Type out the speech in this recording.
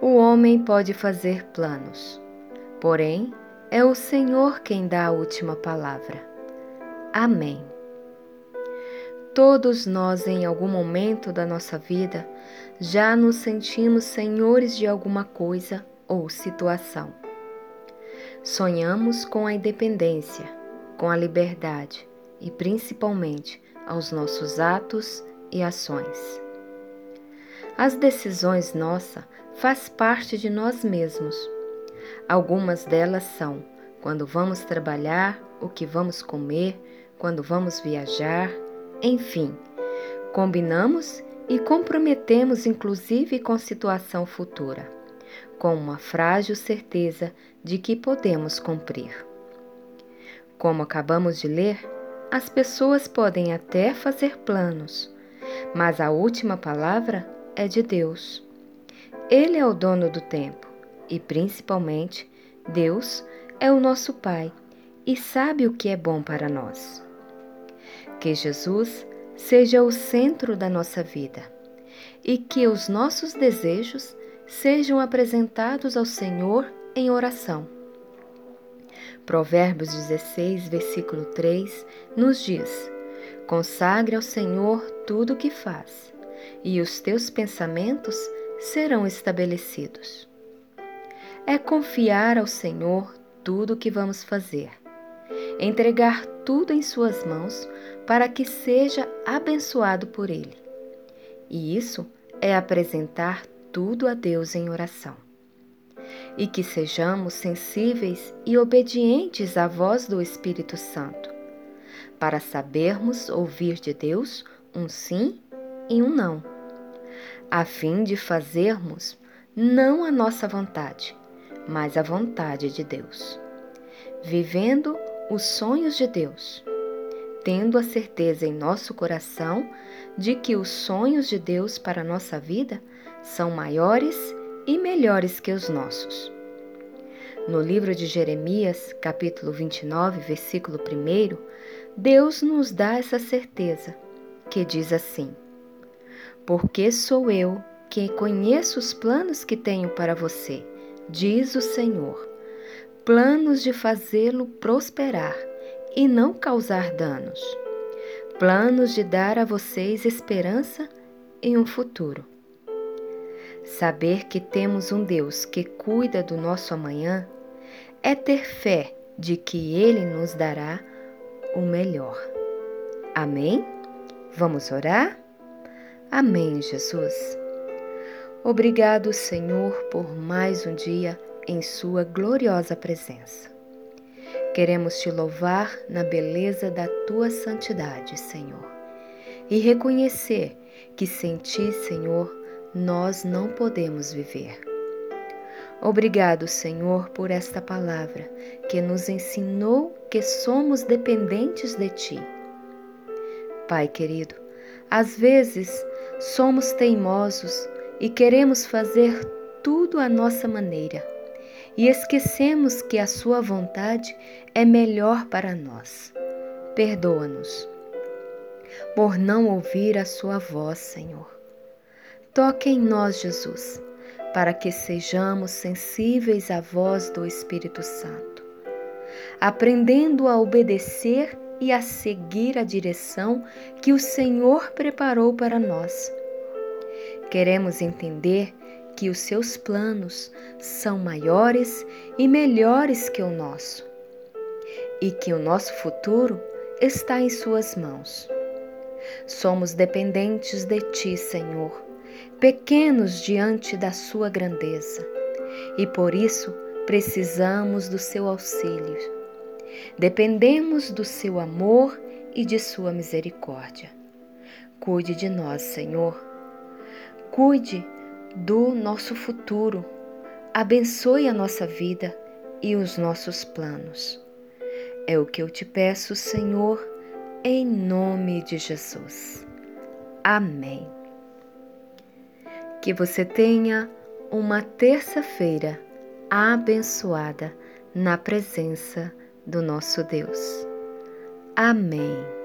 O homem pode fazer planos, porém é o Senhor quem dá a última palavra. Amém. Todos nós, em algum momento da nossa vida, já nos sentimos senhores de alguma coisa ou situação. Sonhamos com a independência, com a liberdade e principalmente aos nossos atos e ações. As decisões nossas faz parte de nós mesmos. Algumas delas são quando vamos trabalhar, o que vamos comer, quando vamos viajar, enfim. Combinamos e comprometemos inclusive com situação futura, com uma frágil certeza de que podemos cumprir. Como acabamos de ler, as pessoas podem até fazer planos, mas a última palavra é de Deus. Ele é o dono do tempo e, principalmente, Deus é o nosso Pai e sabe o que é bom para nós. Que Jesus seja o centro da nossa vida e que os nossos desejos sejam apresentados ao Senhor em oração. Provérbios 16, versículo 3 nos diz: Consagre ao Senhor tudo o que faz, e os teus pensamentos serão estabelecidos. É confiar ao Senhor tudo o que vamos fazer, entregar tudo em Suas mãos para que seja abençoado por Ele. E isso é apresentar tudo a Deus em oração. E que sejamos sensíveis e obedientes à voz do Espírito Santo, para sabermos ouvir de Deus um sim e um não a fim de fazermos não a nossa vontade, mas a vontade de Deus. Vivendo os sonhos de Deus, tendo a certeza em nosso coração de que os sonhos de Deus para a nossa vida são maiores e melhores que os nossos. No livro de Jeremias, capítulo 29, versículo 1, Deus nos dá essa certeza, que diz assim: porque sou eu que conheço os planos que tenho para você, diz o Senhor. Planos de fazê-lo prosperar e não causar danos. Planos de dar a vocês esperança e um futuro. Saber que temos um Deus que cuida do nosso amanhã é ter fé de que Ele nos dará o melhor. Amém? Vamos orar? Amém, Jesus. Obrigado, Senhor, por mais um dia em Sua gloriosa presença. Queremos te louvar na beleza da tua santidade, Senhor, e reconhecer que sem ti, Senhor, nós não podemos viver. Obrigado, Senhor, por esta palavra que nos ensinou que somos dependentes de ti. Pai querido, às vezes Somos teimosos e queremos fazer tudo à nossa maneira e esquecemos que a Sua vontade é melhor para nós. Perdoa-nos por não ouvir a Sua voz, Senhor. Toque em nós, Jesus, para que sejamos sensíveis à voz do Espírito Santo, aprendendo a obedecer e a seguir a direção que o Senhor preparou para nós. Queremos entender que os seus planos são maiores e melhores que o nosso e que o nosso futuro está em Suas mãos. Somos dependentes de Ti, Senhor, pequenos diante da Sua grandeza e por isso precisamos do Seu auxílio Dependemos do seu amor e de sua misericórdia. Cuide de nós, Senhor. Cuide do nosso futuro, abençoe a nossa vida e os nossos planos. É o que eu te peço, Senhor, em nome de Jesus. Amém. Que você tenha uma terça-feira abençoada na presença do nosso Deus. Amém.